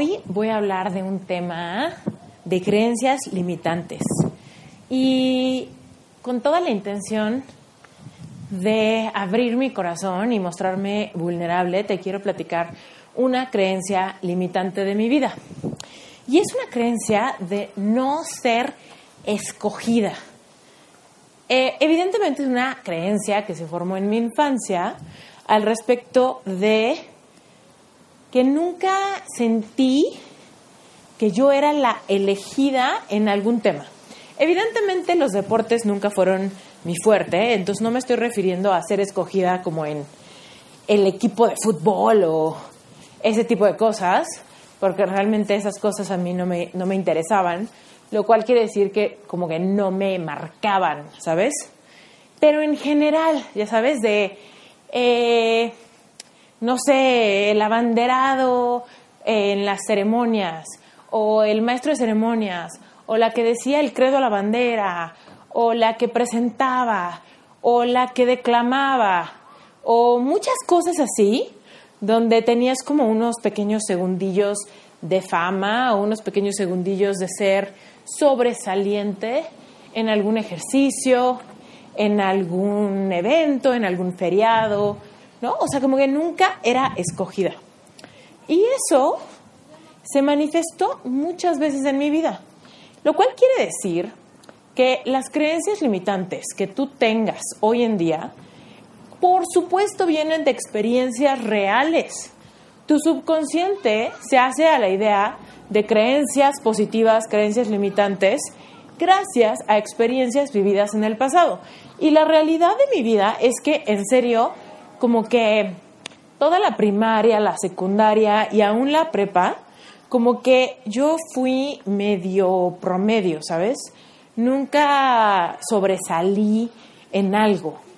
Hoy voy a hablar de un tema de creencias limitantes y con toda la intención de abrir mi corazón y mostrarme vulnerable, te quiero platicar una creencia limitante de mi vida. Y es una creencia de no ser escogida. Eh, evidentemente es una creencia que se formó en mi infancia al respecto de que nunca sentí que yo era la elegida en algún tema. Evidentemente los deportes nunca fueron mi fuerte, entonces no me estoy refiriendo a ser escogida como en el equipo de fútbol o ese tipo de cosas, porque realmente esas cosas a mí no me, no me interesaban, lo cual quiere decir que como que no me marcaban, ¿sabes? Pero en general, ya sabes, de, eh, no sé, el abanderado en las ceremonias, o el maestro de ceremonias, o la que decía el credo a la bandera, o la que presentaba, o la que declamaba, o muchas cosas así, donde tenías como unos pequeños segundillos de fama o unos pequeños segundillos de ser sobresaliente en algún ejercicio, en algún evento, en algún feriado, ¿no? O sea, como que nunca era escogida. Y eso se manifestó muchas veces en mi vida, lo cual quiere decir que las creencias limitantes que tú tengas hoy en día, por supuesto vienen de experiencias reales. Tu subconsciente se hace a la idea de creencias positivas, creencias limitantes, gracias a experiencias vividas en el pasado. Y la realidad de mi vida es que, en serio, como que toda la primaria, la secundaria y aún la prepa, como que yo fui medio promedio, ¿sabes? Nunca sobresalí en algo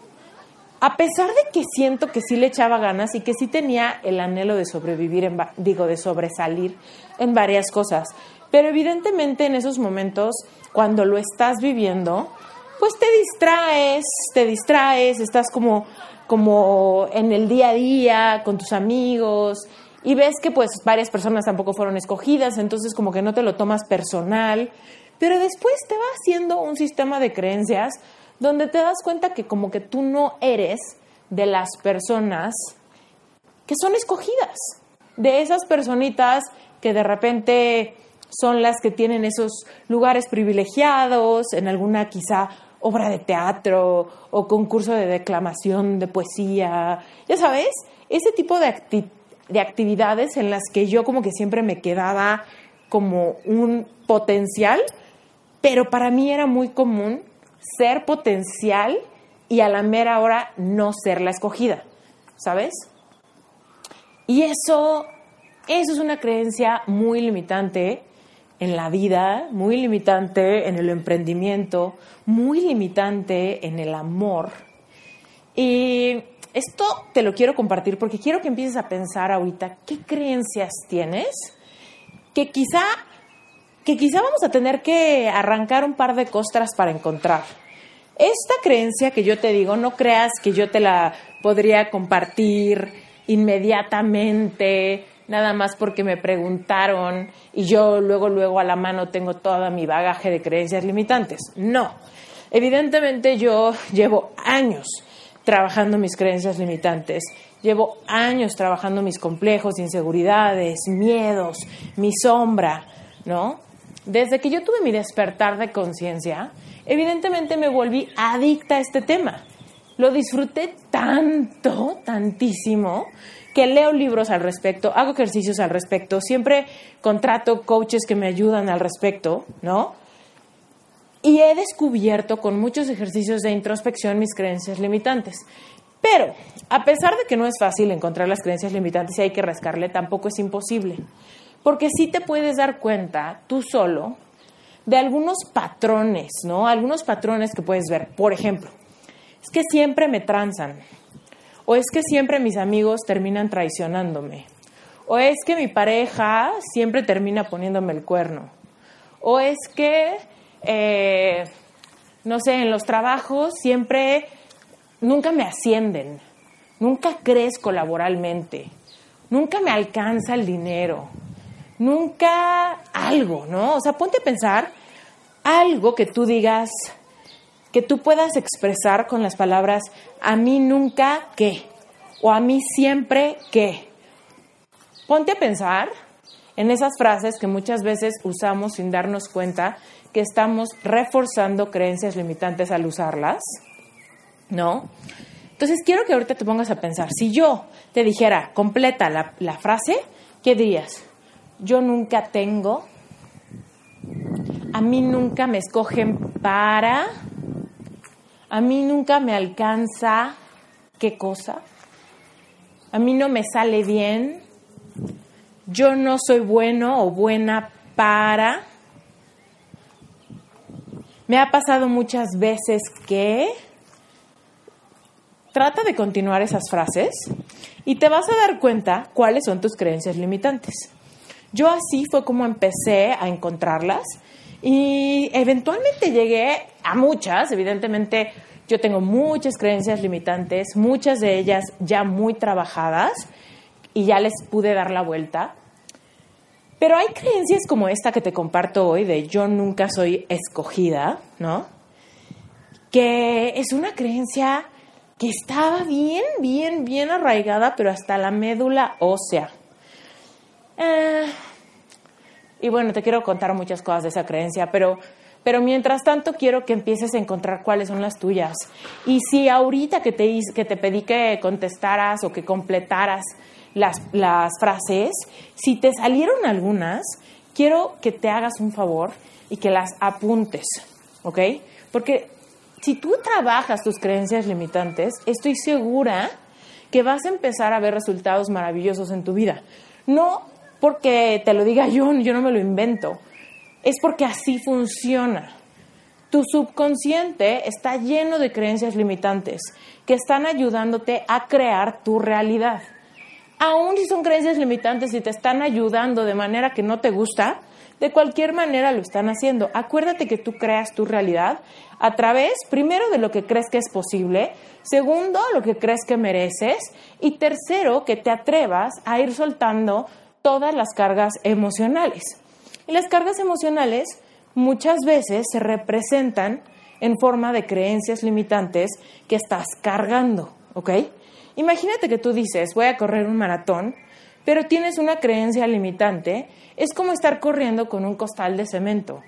a pesar de que siento que sí le echaba ganas y que sí tenía el anhelo de sobrevivir, en, digo, de sobresalir en varias cosas, pero evidentemente en esos momentos, cuando lo estás viviendo, pues te distraes, te distraes, estás como, como en el día a día con tus amigos y ves que pues varias personas tampoco fueron escogidas, entonces como que no te lo tomas personal, pero después te va haciendo un sistema de creencias donde te das cuenta que como que tú no eres de las personas que son escogidas, de esas personitas que de repente son las que tienen esos lugares privilegiados en alguna quizá obra de teatro o concurso de declamación de poesía, ya sabes, ese tipo de, de actividades en las que yo como que siempre me quedaba como un potencial, pero para mí era muy común ser potencial y a la mera hora no ser la escogida, ¿sabes? Y eso, eso es una creencia muy limitante en la vida, muy limitante en el emprendimiento, muy limitante en el amor. Y esto te lo quiero compartir porque quiero que empieces a pensar ahorita qué creencias tienes que quizá que quizá vamos a tener que arrancar un par de costras para encontrar. Esta creencia que yo te digo, no creas que yo te la podría compartir inmediatamente, nada más porque me preguntaron y yo luego, luego a la mano tengo toda mi bagaje de creencias limitantes. No, evidentemente yo llevo años trabajando mis creencias limitantes. Llevo años trabajando mis complejos, inseguridades, miedos, mi sombra, ¿no? Desde que yo tuve mi despertar de conciencia, evidentemente me volví adicta a este tema. Lo disfruté tanto, tantísimo, que leo libros al respecto, hago ejercicios al respecto, siempre contrato coaches que me ayudan al respecto, ¿no? Y he descubierto con muchos ejercicios de introspección mis creencias limitantes. Pero, a pesar de que no es fácil encontrar las creencias limitantes y hay que rascarle, tampoco es imposible. Porque sí te puedes dar cuenta tú solo de algunos patrones, ¿no? Algunos patrones que puedes ver. Por ejemplo, es que siempre me transan. O es que siempre mis amigos terminan traicionándome. O es que mi pareja siempre termina poniéndome el cuerno. O es que, eh, no sé, en los trabajos siempre, nunca me ascienden. Nunca crezco laboralmente. Nunca me alcanza el dinero. Nunca algo, ¿no? O sea, ponte a pensar algo que tú digas, que tú puedas expresar con las palabras a mí nunca qué o a mí siempre qué. Ponte a pensar en esas frases que muchas veces usamos sin darnos cuenta que estamos reforzando creencias limitantes al usarlas, ¿no? Entonces quiero que ahorita te pongas a pensar, si yo te dijera completa la, la frase, ¿qué dirías? Yo nunca tengo, a mí nunca me escogen para, a mí nunca me alcanza qué cosa, a mí no me sale bien, yo no soy bueno o buena para. Me ha pasado muchas veces que trata de continuar esas frases y te vas a dar cuenta cuáles son tus creencias limitantes. Yo así fue como empecé a encontrarlas y eventualmente llegué a muchas, evidentemente yo tengo muchas creencias limitantes, muchas de ellas ya muy trabajadas y ya les pude dar la vuelta. Pero hay creencias como esta que te comparto hoy de yo nunca soy escogida, ¿no? Que es una creencia que estaba bien, bien, bien arraigada, pero hasta la médula ósea. Eh, y bueno, te quiero contar muchas cosas de esa creencia, pero, pero mientras tanto quiero que empieces a encontrar cuáles son las tuyas. Y si ahorita que te, que te pedí que contestaras o que completaras las, las frases, si te salieron algunas, quiero que te hagas un favor y que las apuntes, ¿ok? Porque si tú trabajas tus creencias limitantes, estoy segura que vas a empezar a ver resultados maravillosos en tu vida. No porque te lo diga yo, yo no me lo invento. Es porque así funciona. Tu subconsciente está lleno de creencias limitantes que están ayudándote a crear tu realidad. Aún si son creencias limitantes y te están ayudando de manera que no te gusta, de cualquier manera lo están haciendo. Acuérdate que tú creas tu realidad a través, primero, de lo que crees que es posible, segundo, lo que crees que mereces y tercero, que te atrevas a ir soltando todas las cargas emocionales. Y las cargas emocionales muchas veces se representan en forma de creencias limitantes que estás cargando, ¿ok? Imagínate que tú dices, voy a correr un maratón, pero tienes una creencia limitante, es como estar corriendo con un costal de cemento.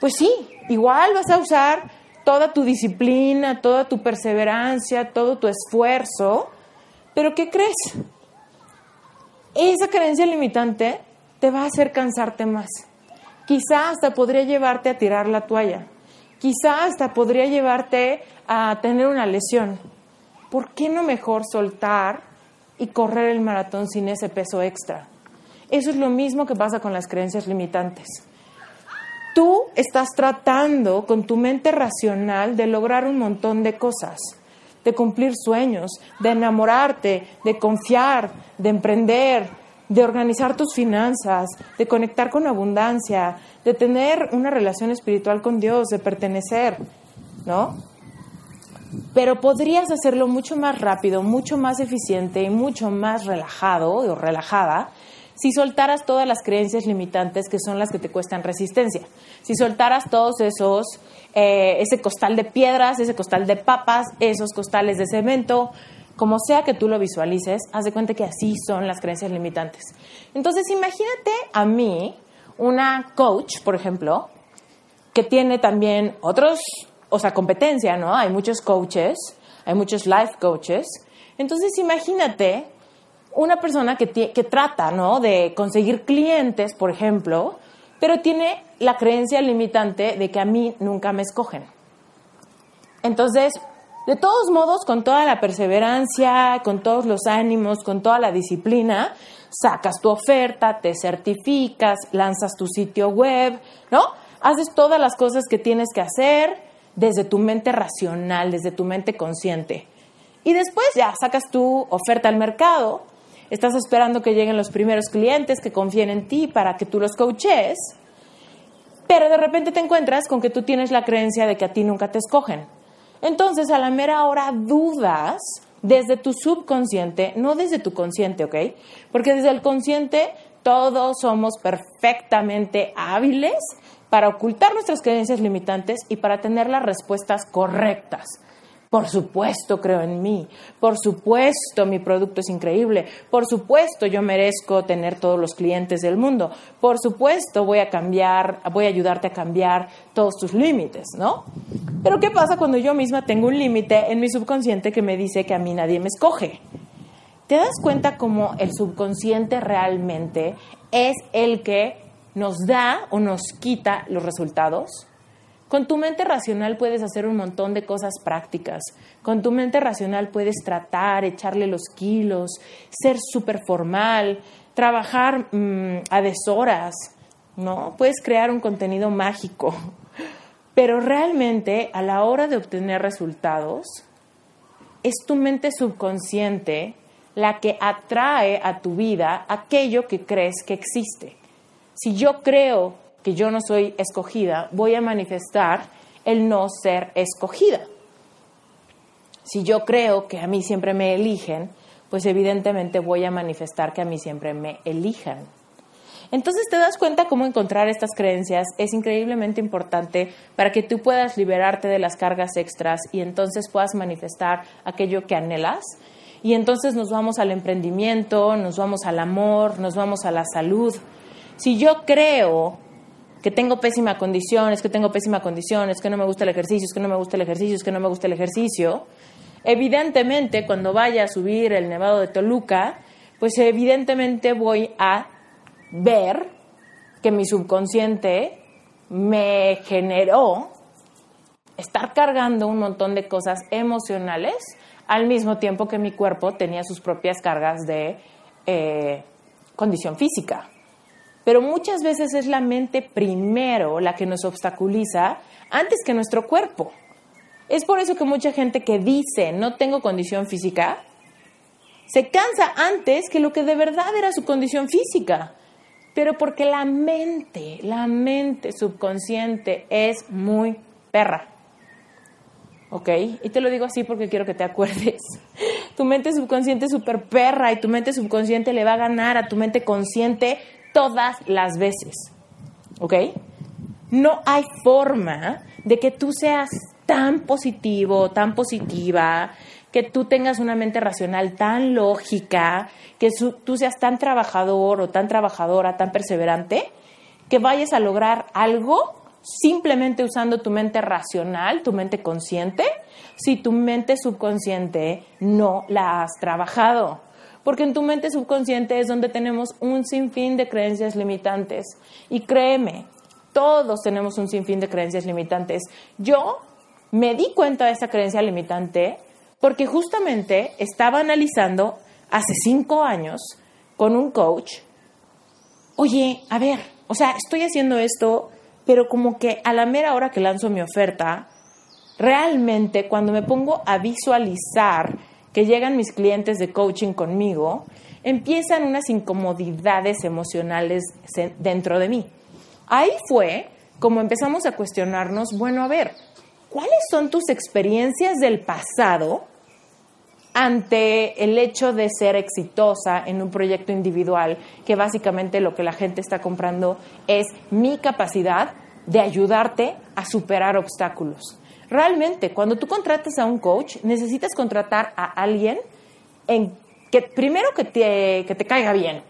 Pues sí, igual vas a usar toda tu disciplina, toda tu perseverancia, todo tu esfuerzo, pero ¿qué crees? Esa creencia limitante te va a hacer cansarte más. Quizá hasta podría llevarte a tirar la toalla. Quizá hasta podría llevarte a tener una lesión. ¿Por qué no mejor soltar y correr el maratón sin ese peso extra? Eso es lo mismo que pasa con las creencias limitantes. Tú estás tratando con tu mente racional de lograr un montón de cosas de cumplir sueños, de enamorarte, de confiar, de emprender, de organizar tus finanzas, de conectar con abundancia, de tener una relación espiritual con Dios, de pertenecer, ¿no? Pero podrías hacerlo mucho más rápido, mucho más eficiente y mucho más relajado o relajada si soltaras todas las creencias limitantes que son las que te cuestan resistencia. Si soltaras todos esos eh, ese costal de piedras, ese costal de papas, esos costales de cemento, como sea que tú lo visualices, haz de cuenta que así son las creencias limitantes. Entonces, imagínate a mí, una coach, por ejemplo, que tiene también otros, o sea, competencia, ¿no? Hay muchos coaches, hay muchos life coaches. Entonces, imagínate una persona que, que trata, ¿no? De conseguir clientes, por ejemplo, pero tiene la creencia limitante de que a mí nunca me escogen. Entonces, de todos modos, con toda la perseverancia, con todos los ánimos, con toda la disciplina, sacas tu oferta, te certificas, lanzas tu sitio web, ¿no? Haces todas las cosas que tienes que hacer desde tu mente racional, desde tu mente consciente. Y después ya sacas tu oferta al mercado, estás esperando que lleguen los primeros clientes que confíen en ti para que tú los coaches, pero de repente te encuentras con que tú tienes la creencia de que a ti nunca te escogen. Entonces, a la mera hora dudas desde tu subconsciente, no desde tu consciente, ¿ok? Porque desde el consciente todos somos perfectamente hábiles para ocultar nuestras creencias limitantes y para tener las respuestas correctas. Por supuesto creo en mí, por supuesto mi producto es increíble, por supuesto yo merezco tener todos los clientes del mundo, por supuesto voy a cambiar, voy a ayudarte a cambiar todos tus límites, ¿no? Pero ¿qué pasa cuando yo misma tengo un límite en mi subconsciente que me dice que a mí nadie me escoge? ¿Te das cuenta cómo el subconsciente realmente es el que nos da o nos quita los resultados? Con tu mente racional puedes hacer un montón de cosas prácticas. Con tu mente racional puedes tratar, echarle los kilos, ser súper formal, trabajar mm, a deshoras, ¿no? Puedes crear un contenido mágico. Pero realmente a la hora de obtener resultados, es tu mente subconsciente la que atrae a tu vida aquello que crees que existe. Si yo creo que yo no soy escogida, voy a manifestar el no ser escogida. Si yo creo que a mí siempre me eligen, pues evidentemente voy a manifestar que a mí siempre me elijan. Entonces te das cuenta cómo encontrar estas creencias es increíblemente importante para que tú puedas liberarte de las cargas extras y entonces puedas manifestar aquello que anhelas. Y entonces nos vamos al emprendimiento, nos vamos al amor, nos vamos a la salud. Si yo creo que tengo pésima condición, es que tengo pésima condición, es que no me gusta el ejercicio, es que no me gusta el ejercicio, es que no me gusta el ejercicio, evidentemente cuando vaya a subir el Nevado de Toluca, pues evidentemente voy a ver que mi subconsciente me generó estar cargando un montón de cosas emocionales al mismo tiempo que mi cuerpo tenía sus propias cargas de eh, condición física. Pero muchas veces es la mente primero la que nos obstaculiza antes que nuestro cuerpo. Es por eso que mucha gente que dice no tengo condición física, se cansa antes que lo que de verdad era su condición física. Pero porque la mente, la mente subconsciente es muy perra. ¿Ok? Y te lo digo así porque quiero que te acuerdes. Tu mente subconsciente es súper perra y tu mente subconsciente le va a ganar a tu mente consciente todas las veces. ¿Ok? No hay forma de que tú seas tan positivo, tan positiva, que tú tengas una mente racional tan lógica, que tú seas tan trabajador o tan trabajadora, tan perseverante, que vayas a lograr algo simplemente usando tu mente racional, tu mente consciente, si tu mente subconsciente no la has trabajado porque en tu mente subconsciente es donde tenemos un sinfín de creencias limitantes. Y créeme, todos tenemos un sinfín de creencias limitantes. Yo me di cuenta de esta creencia limitante porque justamente estaba analizando hace cinco años con un coach, oye, a ver, o sea, estoy haciendo esto, pero como que a la mera hora que lanzo mi oferta, realmente cuando me pongo a visualizar que llegan mis clientes de coaching conmigo, empiezan unas incomodidades emocionales dentro de mí. Ahí fue como empezamos a cuestionarnos, bueno, a ver, ¿cuáles son tus experiencias del pasado ante el hecho de ser exitosa en un proyecto individual, que básicamente lo que la gente está comprando es mi capacidad de ayudarte a superar obstáculos? Realmente, cuando tú contratas a un coach, necesitas contratar a alguien en que primero que te, que te caiga bien.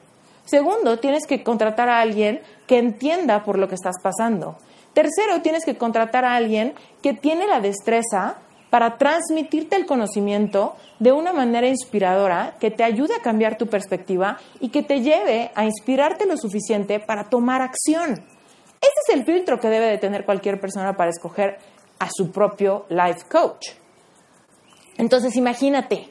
Segundo, tienes que contratar a alguien que entienda por lo que estás pasando. Tercero, tienes que contratar a alguien que tiene la destreza para transmitirte el conocimiento de una manera inspiradora que te ayude a cambiar tu perspectiva y que te lleve a inspirarte lo suficiente para tomar acción. Ese es el filtro que debe de tener cualquier persona para escoger a su propio life coach. Entonces imagínate,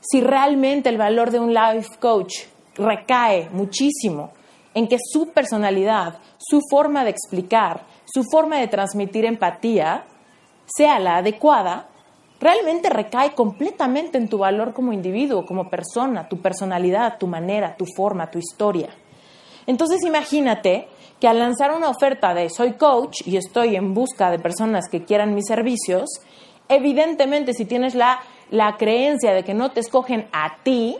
si realmente el valor de un life coach recae muchísimo en que su personalidad, su forma de explicar, su forma de transmitir empatía, sea la adecuada, realmente recae completamente en tu valor como individuo, como persona, tu personalidad, tu manera, tu forma, tu historia. Entonces imagínate que al lanzar una oferta de soy coach y estoy en busca de personas que quieran mis servicios, evidentemente si tienes la, la creencia de que no te escogen a ti,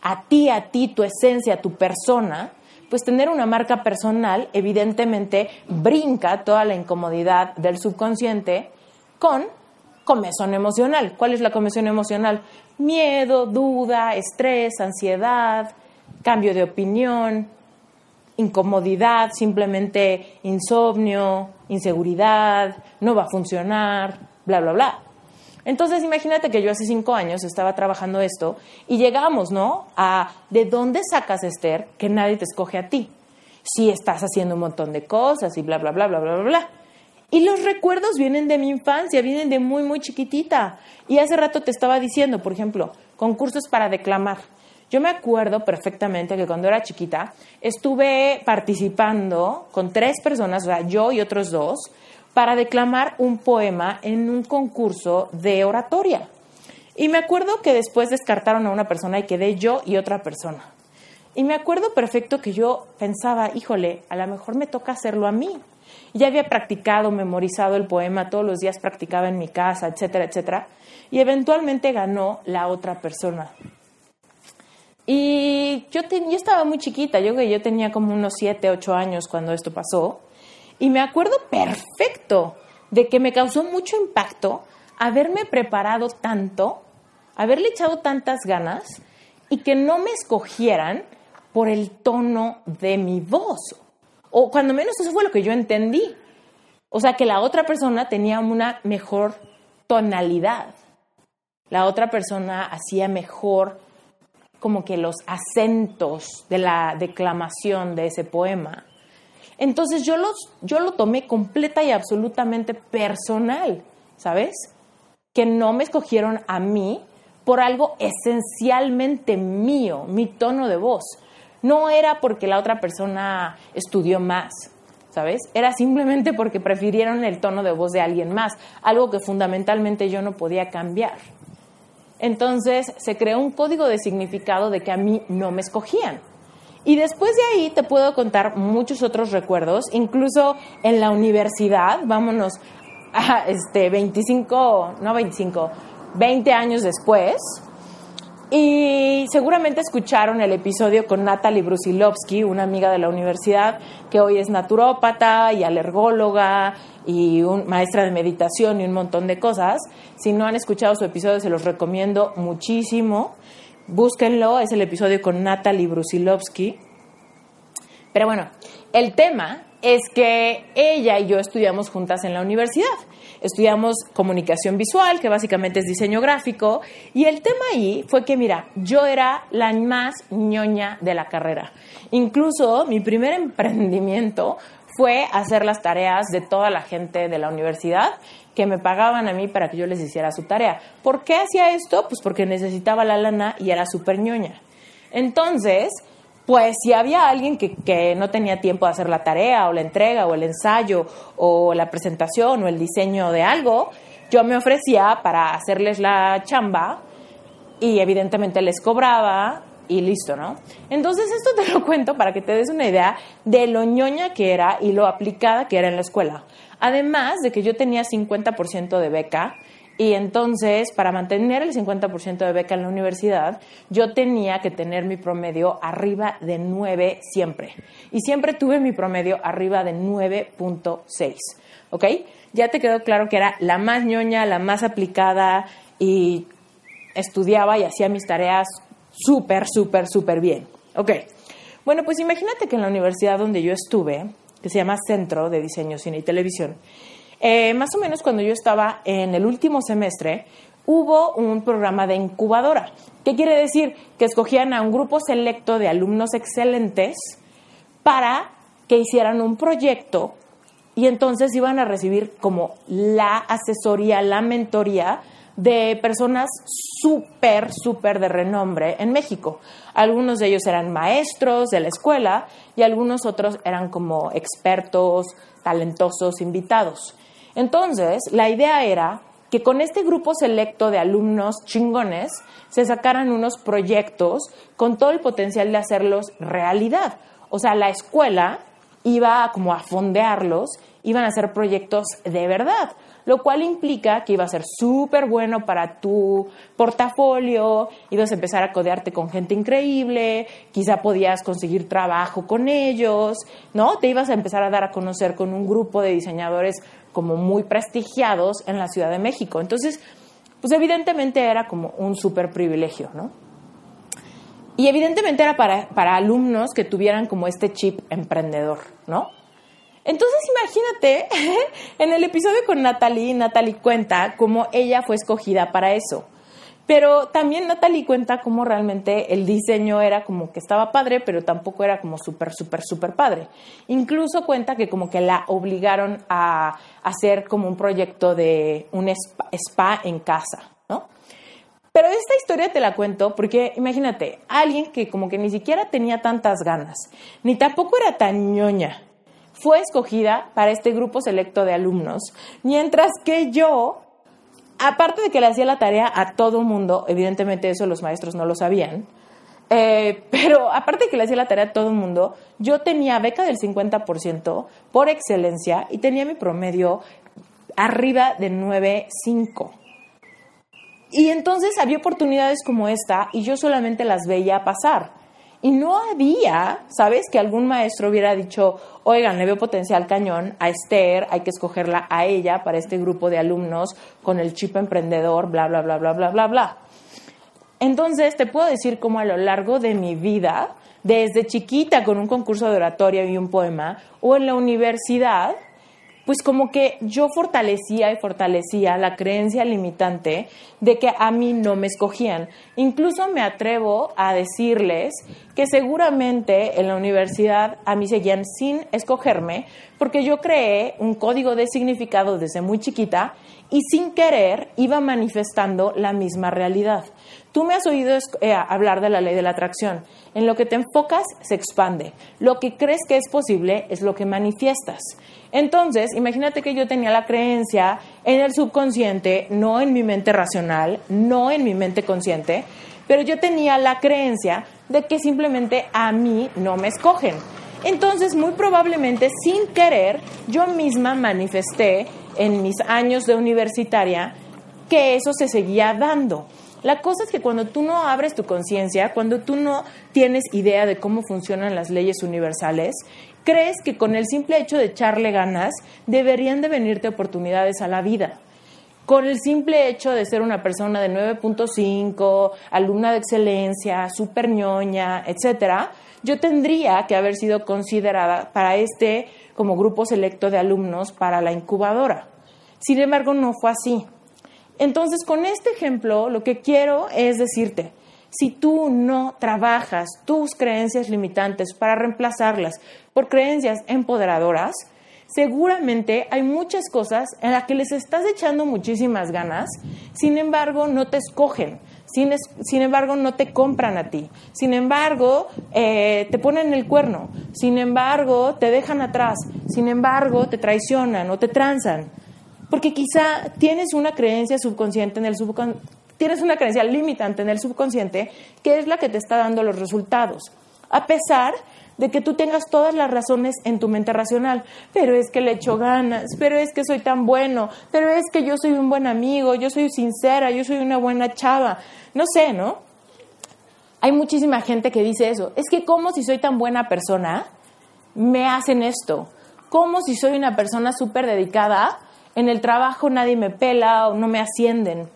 a ti, a ti, tu esencia, tu persona, pues tener una marca personal evidentemente brinca toda la incomodidad del subconsciente con comezón emocional. ¿Cuál es la comezón emocional? Miedo, duda, estrés, ansiedad, cambio de opinión, incomodidad, simplemente insomnio, inseguridad, no va a funcionar, bla, bla, bla. Entonces imagínate que yo hace cinco años estaba trabajando esto y llegamos, ¿no? A de dónde sacas, Esther, que nadie te escoge a ti. Si estás haciendo un montón de cosas y bla, bla, bla, bla, bla, bla, bla. Y los recuerdos vienen de mi infancia, vienen de muy, muy chiquitita. Y hace rato te estaba diciendo, por ejemplo, concursos para declamar. Yo me acuerdo perfectamente que cuando era chiquita estuve participando con tres personas, o sea, yo y otros dos, para declamar un poema en un concurso de oratoria. Y me acuerdo que después descartaron a una persona y quedé yo y otra persona. Y me acuerdo perfecto que yo pensaba, híjole, a lo mejor me toca hacerlo a mí. Ya había practicado, memorizado el poema, todos los días practicaba en mi casa, etcétera, etcétera. Y eventualmente ganó la otra persona. Y yo, yo estaba muy chiquita, yo que yo tenía como unos 7, 8 años cuando esto pasó. Y me acuerdo perfecto de que me causó mucho impacto haberme preparado tanto, haberle echado tantas ganas y que no me escogieran por el tono de mi voz o cuando menos eso fue lo que yo entendí. O sea, que la otra persona tenía una mejor tonalidad. La otra persona hacía mejor como que los acentos de la declamación de ese poema. Entonces yo, los, yo lo tomé completa y absolutamente personal, ¿sabes? Que no me escogieron a mí por algo esencialmente mío, mi tono de voz no era porque la otra persona estudió más, ¿sabes? Era simplemente porque prefirieron el tono de voz de alguien más, algo que fundamentalmente yo no podía cambiar. Entonces se creó un código de significado de que a mí no me escogían. Y después de ahí te puedo contar muchos otros recuerdos, incluso en la universidad, vámonos a este 25, no 25, 20 años después, y seguramente escucharon el episodio con Natalie Brusilovsky, una amiga de la universidad que hoy es naturópata y alergóloga y un, maestra de meditación y un montón de cosas. Si no han escuchado su episodio, se los recomiendo muchísimo. Búsquenlo, es el episodio con Natalie Brusilovsky. Pero bueno, el tema es que ella y yo estudiamos juntas en la universidad estudiamos comunicación visual, que básicamente es diseño gráfico, y el tema ahí fue que, mira, yo era la más ñoña de la carrera. Incluso mi primer emprendimiento fue hacer las tareas de toda la gente de la universidad que me pagaban a mí para que yo les hiciera su tarea. ¿Por qué hacía esto? Pues porque necesitaba la lana y era súper ñoña. Entonces, pues si había alguien que, no tenía tiempo de hacer la tarea o la entrega o el ensayo o la presentación o el diseño de algo, yo me ofrecía para hacerles la chamba y evidentemente les cobraba y listo, ¿no? Entonces esto te lo cuento para que te des una idea de lo ñoña que era y lo aplicada que era en la escuela. Además de que yo tenía 50% de beca, y entonces, para mantener el 50% de beca en la universidad, yo tenía que tener mi promedio arriba de 9 siempre. Y siempre tuve mi promedio arriba de 9.6. ¿Ok? Ya te quedó claro que era la más ñoña, la más aplicada y estudiaba y hacía mis tareas súper, súper, súper bien. Ok. Bueno, pues imagínate que en la universidad donde yo estuve, que se llama Centro de Diseño, Cine y Televisión. Eh, más o menos cuando yo estaba en el último semestre, hubo un programa de incubadora. ¿Qué quiere decir? Que escogían a un grupo selecto de alumnos excelentes para que hicieran un proyecto y entonces iban a recibir como la asesoría, la mentoría de personas súper, súper de renombre en México. Algunos de ellos eran maestros de la escuela y algunos otros eran como expertos, talentosos, invitados. Entonces, la idea era que con este grupo selecto de alumnos chingones se sacaran unos proyectos con todo el potencial de hacerlos realidad. O sea, la escuela iba como a fondearlos, iban a hacer proyectos de verdad lo cual implica que iba a ser súper bueno para tu portafolio, ibas a empezar a codearte con gente increíble, quizá podías conseguir trabajo con ellos, ¿no? Te ibas a empezar a dar a conocer con un grupo de diseñadores como muy prestigiados en la Ciudad de México. Entonces, pues evidentemente era como un súper privilegio, ¿no? Y evidentemente era para, para alumnos que tuvieran como este chip emprendedor, ¿no? Entonces imagínate, en el episodio con Natalie, Natalie cuenta cómo ella fue escogida para eso. Pero también Natalie cuenta cómo realmente el diseño era como que estaba padre, pero tampoco era como súper, súper, súper padre. Incluso cuenta que como que la obligaron a hacer como un proyecto de un spa, spa en casa, ¿no? Pero esta historia te la cuento porque imagínate, alguien que como que ni siquiera tenía tantas ganas, ni tampoco era tan ñoña, fue escogida para este grupo selecto de alumnos, mientras que yo, aparte de que le hacía la tarea a todo mundo, evidentemente eso los maestros no lo sabían, eh, pero aparte de que le hacía la tarea a todo el mundo, yo tenía beca del 50% por excelencia y tenía mi promedio arriba de 9.5. Y entonces había oportunidades como esta y yo solamente las veía pasar. Y no había, ¿sabes? Que algún maestro hubiera dicho, oigan, le veo potencial cañón a Esther, hay que escogerla a ella para este grupo de alumnos con el chip emprendedor, bla, bla, bla, bla, bla, bla, bla. Entonces, te puedo decir cómo a lo largo de mi vida, desde chiquita con un concurso de oratoria y un poema, o en la universidad, pues como que yo fortalecía y fortalecía la creencia limitante de que a mí no me escogían. Incluso me atrevo a decirles que seguramente en la universidad a mí seguían sin escogerme porque yo creé un código de significado desde muy chiquita y sin querer iba manifestando la misma realidad. Tú me has oído eh, hablar de la ley de la atracción. En lo que te enfocas se expande. Lo que crees que es posible es lo que manifiestas. Entonces, imagínate que yo tenía la creencia en el subconsciente, no en mi mente racional, no en mi mente consciente, pero yo tenía la creencia de que simplemente a mí no me escogen. Entonces, muy probablemente, sin querer, yo misma manifesté en mis años de universitaria que eso se seguía dando. La cosa es que cuando tú no abres tu conciencia, cuando tú no tienes idea de cómo funcionan las leyes universales, crees que con el simple hecho de echarle ganas deberían de venirte oportunidades a la vida. Con el simple hecho de ser una persona de 9.5, alumna de excelencia, super ñoña, etcétera, yo tendría que haber sido considerada para este como grupo selecto de alumnos para la incubadora. Sin embargo, no fue así. Entonces, con este ejemplo, lo que quiero es decirte, si tú no trabajas tus creencias limitantes para reemplazarlas por creencias empoderadoras, seguramente hay muchas cosas en las que les estás echando muchísimas ganas, sin embargo no te escogen, sin, embargo no te compran a ti, sin embargo eh, te ponen el cuerno, sin embargo te dejan atrás, sin embargo te traicionan o te transan. Porque quizá tienes una creencia subconsciente en el tienes una creencia limitante en el subconsciente que es la que te está dando los resultados. A pesar de que tú tengas todas las razones en tu mente racional, pero es que le echo ganas, pero es que soy tan bueno, pero es que yo soy un buen amigo, yo soy sincera, yo soy una buena chava, no sé, ¿no? Hay muchísima gente que dice eso, es que como si soy tan buena persona, me hacen esto, como si soy una persona súper dedicada, en el trabajo nadie me pela o no me ascienden.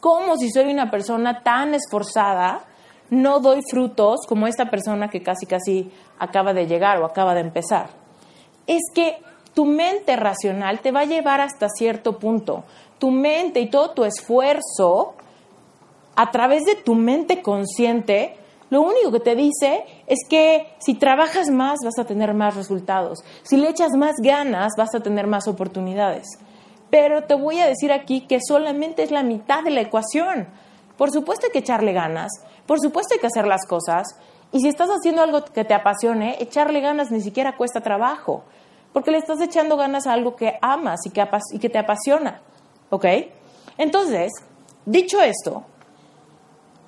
Como si soy una persona tan esforzada, no doy frutos como esta persona que casi casi acaba de llegar o acaba de empezar. es que tu mente racional te va a llevar hasta cierto punto. Tu mente y todo tu esfuerzo a través de tu mente consciente, lo único que te dice es que si trabajas más vas a tener más resultados. Si le echas más ganas vas a tener más oportunidades. Pero te voy a decir aquí que solamente es la mitad de la ecuación. Por supuesto hay que echarle ganas, por supuesto hay que hacer las cosas. Y si estás haciendo algo que te apasione, echarle ganas ni siquiera cuesta trabajo, porque le estás echando ganas a algo que amas y que, y que te apasiona. ¿Ok? Entonces, dicho esto,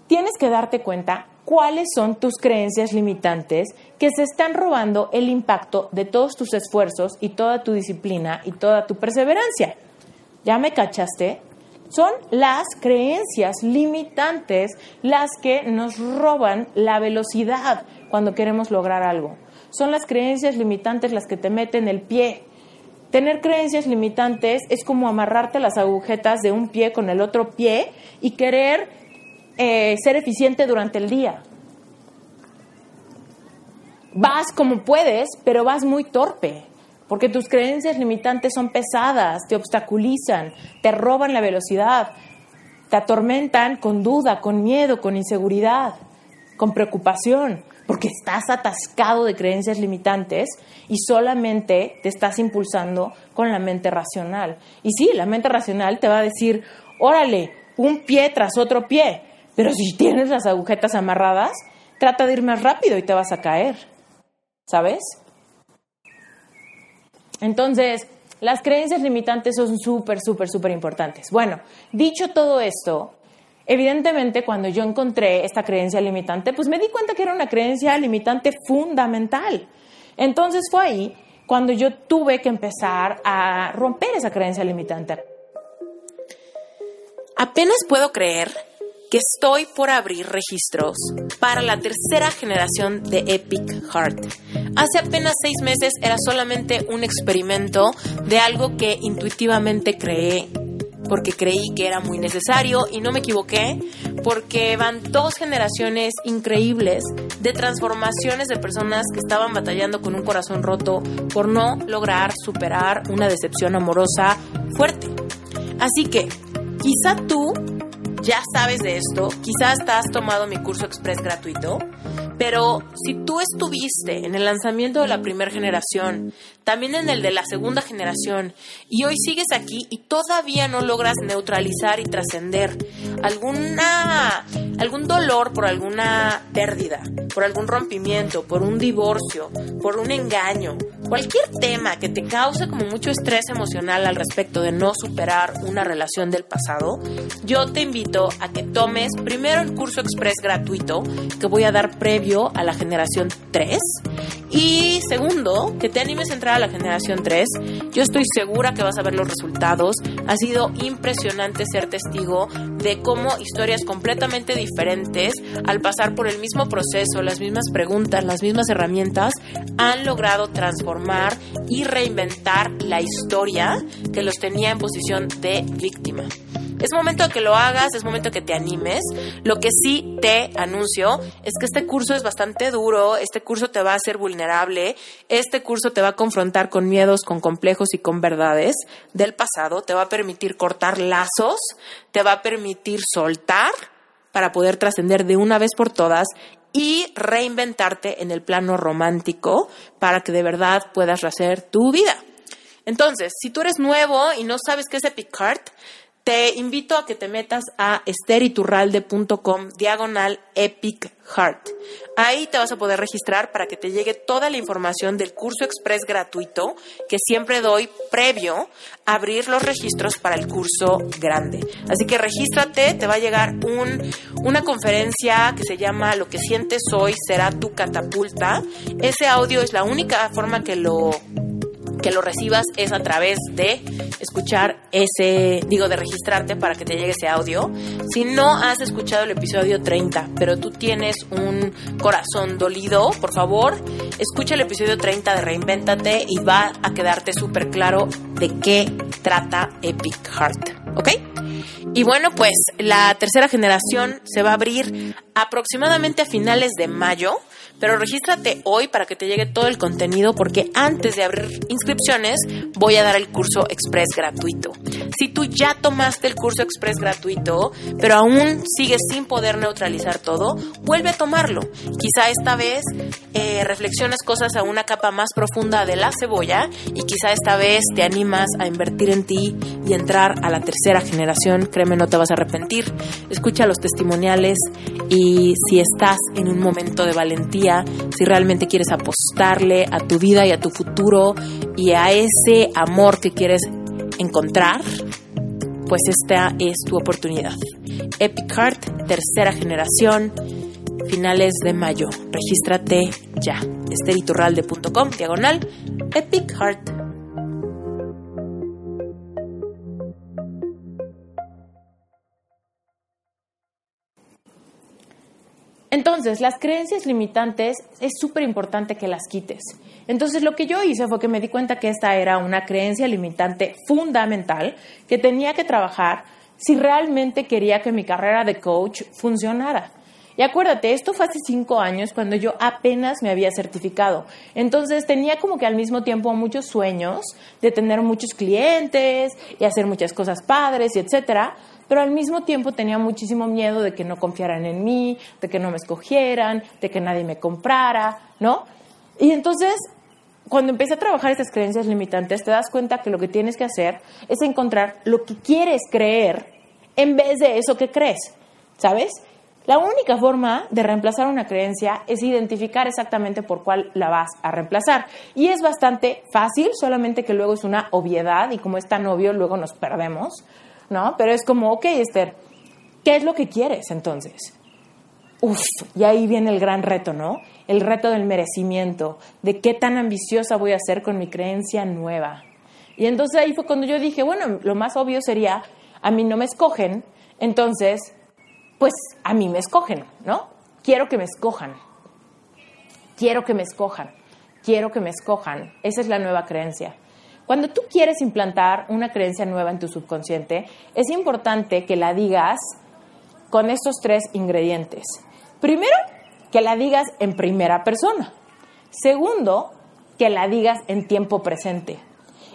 tienes que darte cuenta cuáles son tus creencias limitantes que se están robando el impacto de todos tus esfuerzos y toda tu disciplina y toda tu perseverancia. ¿Ya me cachaste? Son las creencias limitantes las que nos roban la velocidad cuando queremos lograr algo. Son las creencias limitantes las que te meten el pie. Tener creencias limitantes es como amarrarte las agujetas de un pie con el otro pie y querer eh, ser eficiente durante el día. Vas como puedes, pero vas muy torpe porque tus creencias limitantes son pesadas, te obstaculizan, te roban la velocidad, te atormentan con duda, con miedo, con inseguridad, con preocupación, porque estás atascado de creencias limitantes y solamente te estás impulsando con la mente racional. Y sí, la mente racional te va a decir, órale, un pie tras otro pie, pero si tienes las agujetas amarradas, trata de ir más rápido y te vas a caer, ¿sabes? Entonces, las creencias limitantes son súper, súper, súper importantes. Bueno, dicho todo esto, evidentemente cuando yo encontré esta creencia limitante, pues me di cuenta que era una creencia limitante fundamental. Entonces fue ahí cuando yo tuve que empezar a romper esa creencia limitante. Apenas puedo creer que estoy por abrir registros para la tercera generación de Epic Heart. Hace apenas seis meses era solamente un experimento de algo que intuitivamente creé porque creí que era muy necesario y no me equivoqué porque van dos generaciones increíbles de transformaciones de personas que estaban batallando con un corazón roto por no lograr superar una decepción amorosa fuerte. Así que quizá tú ya sabes de esto, quizás te has tomado mi curso express gratuito, pero si tú estuviste en el lanzamiento de la primera generación, también en el de la segunda generación, y hoy sigues aquí y todavía no logras neutralizar y trascender alguna algún dolor por alguna pérdida, por algún rompimiento, por un divorcio, por un engaño, cualquier tema que te cause como mucho estrés emocional al respecto de no superar una relación del pasado, yo te invito a que tomes primero el curso express gratuito que voy a dar previo a la generación 3 y segundo, que te animes a entrar a la generación 3. Yo estoy segura que vas a ver los resultados. Ha sido impresionante ser testigo de cómo historias completamente diferentes, al pasar por el mismo proceso, las mismas preguntas, las mismas herramientas, han logrado transformar y reinventar la historia que los tenía en posición de víctima. Es momento que lo hagas, es momento que te animes. Lo que sí te anuncio es que este curso es bastante duro, este curso te va a hacer vulnerable, este curso te va a confrontar con miedos, con complejos y con verdades del pasado, te va a permitir cortar lazos, te va a permitir soltar para poder trascender de una vez por todas y reinventarte en el plano romántico para que de verdad puedas rehacer tu vida. Entonces, si tú eres nuevo y no sabes qué es Epic te invito a que te metas a esteriturralde.com diagonal epic heart. Ahí te vas a poder registrar para que te llegue toda la información del curso express gratuito que siempre doy previo a abrir los registros para el curso grande. Así que regístrate, te va a llegar un, una conferencia que se llama Lo que sientes hoy será tu catapulta. Ese audio es la única forma que lo que lo recibas es a través de escuchar ese, digo, de registrarte para que te llegue ese audio. Si no has escuchado el episodio 30, pero tú tienes un corazón dolido, por favor, escucha el episodio 30 de Reinvéntate y va a quedarte súper claro de qué trata Epic Heart. ¿Ok? Y bueno, pues la tercera generación se va a abrir aproximadamente a finales de mayo Pero regístrate hoy para que te llegue todo el contenido porque antes de abrir inscripciones voy a dar el curso express gratuito. Si tú ya tomaste el curso express gratuito, pero aún sigues sin poder neutralizar todo, vuelve a tomarlo. Quizá esta vez eh, reflexiones cosas a una capa más profunda de la cebolla y quizá esta vez te animas a invertir en ti y entrar a la tercera generación. Créeme, no te vas a arrepentir. Escucha los testimoniales y si estás en un momento de valentía, si realmente quieres apostarle a tu vida y a tu futuro y a ese amor que quieres encontrar, pues esta es tu oportunidad. Epic Heart, tercera generación, finales de mayo. Regístrate ya. esteriturralde.com, diagonal, Epic Heart. Entonces, las creencias limitantes es súper importante que las quites. Entonces, lo que yo hice fue que me di cuenta que esta era una creencia limitante fundamental que tenía que trabajar si realmente quería que mi carrera de coach funcionara. Y acuérdate, esto fue hace cinco años cuando yo apenas me había certificado. Entonces tenía como que al mismo tiempo muchos sueños de tener muchos clientes y hacer muchas cosas padres y etcétera pero al mismo tiempo tenía muchísimo miedo de que no confiaran en mí, de que no me escogieran, de que nadie me comprara, ¿no? Y entonces, cuando empecé a trabajar estas creencias limitantes, te das cuenta que lo que tienes que hacer es encontrar lo que quieres creer en vez de eso que crees, ¿sabes? La única forma de reemplazar una creencia es identificar exactamente por cuál la vas a reemplazar. Y es bastante fácil, solamente que luego es una obviedad y como es tan obvio, luego nos perdemos. ¿No? Pero es como, ok, Esther, ¿qué es lo que quieres entonces? Uf, y ahí viene el gran reto, ¿no? El reto del merecimiento, de qué tan ambiciosa voy a ser con mi creencia nueva. Y entonces ahí fue cuando yo dije, bueno, lo más obvio sería, a mí no me escogen, entonces, pues a mí me escogen, ¿no? Quiero que me escojan. Quiero que me escojan. Quiero que me escojan. Esa es la nueva creencia. Cuando tú quieres implantar una creencia nueva en tu subconsciente, es importante que la digas con estos tres ingredientes. Primero, que la digas en primera persona. Segundo, que la digas en tiempo presente.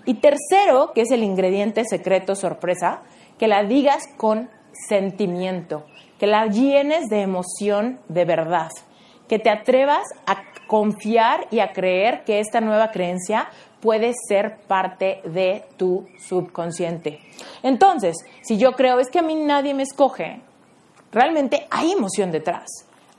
Y tercero, que es el ingrediente secreto sorpresa, que la digas con sentimiento, que la llenes de emoción de verdad, que te atrevas a confiar y a creer que esta nueva creencia puede ser parte de tu subconsciente. Entonces, si yo creo es que a mí nadie me escoge, realmente hay emoción detrás.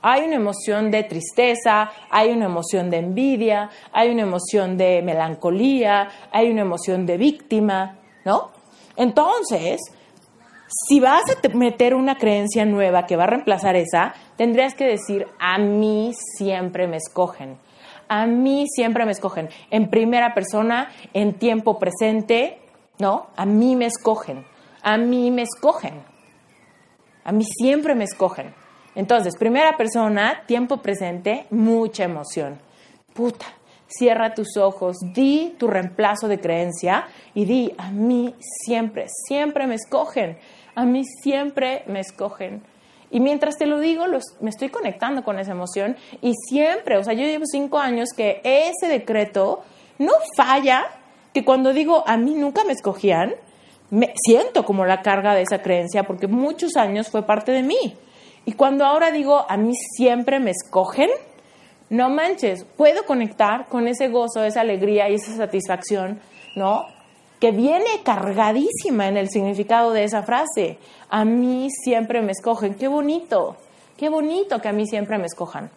Hay una emoción de tristeza, hay una emoción de envidia, hay una emoción de melancolía, hay una emoción de víctima, ¿no? Entonces, si vas a meter una creencia nueva que va a reemplazar esa, tendrías que decir, a mí siempre me escogen a mí siempre me escogen en primera persona, en tiempo presente, ¿no? A mí me escogen, a mí me escogen, a mí siempre me escogen. Entonces, primera persona, tiempo presente, mucha emoción. Puta, cierra tus ojos, di tu reemplazo de creencia y di, a mí siempre, siempre me escogen, a mí siempre me escogen. Y mientras te lo digo, me estoy conectando con esa emoción y siempre, o sea, yo llevo cinco años que ese decreto no falla, que cuando digo a mí nunca me escogían, me siento como la carga de esa creencia porque muchos años fue parte de mí. Y cuando ahora digo a mí siempre me escogen, no manches, puedo conectar con ese gozo, esa alegría y esa satisfacción, ¿no? Que viene cargadísima en el significado de esa frase. A mí siempre me escogen. Qué bonito, qué bonito que a mí siempre me escojan.